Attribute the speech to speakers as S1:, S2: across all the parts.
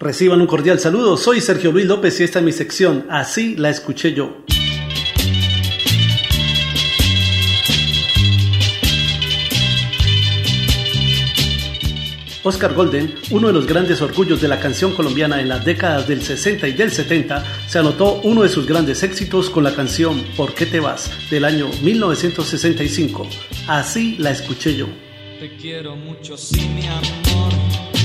S1: Reciban un cordial saludo, soy Sergio Luis López y esta es mi sección, así la escuché yo. Oscar Golden, uno de los grandes orgullos de la canción colombiana en las décadas del 60 y del 70, se anotó uno de sus grandes éxitos con la canción ¿Por qué te vas? del año 1965. Así la escuché yo.
S2: Te quiero mucho, sí, mi amor.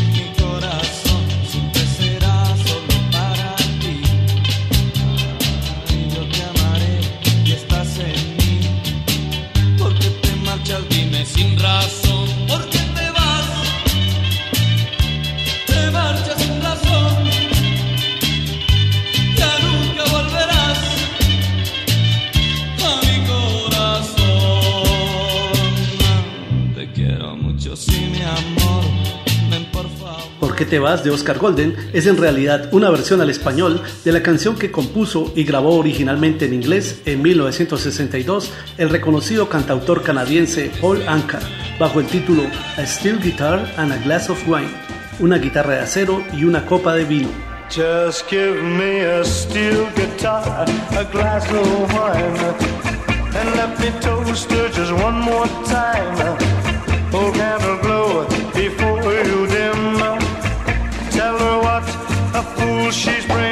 S2: ¿Por qué te vas?
S1: de Oscar Golden es en realidad una versión al español de la canción que compuso y grabó originalmente en inglés en 1962 el reconocido cantautor canadiense Paul Anka bajo el título A Steel Guitar and a Glass of Wine, una guitarra de acero y una copa de vino.
S3: Just give me a steel guitar, a glass of wine, and let me toast just one more time. Oh, she's bringing.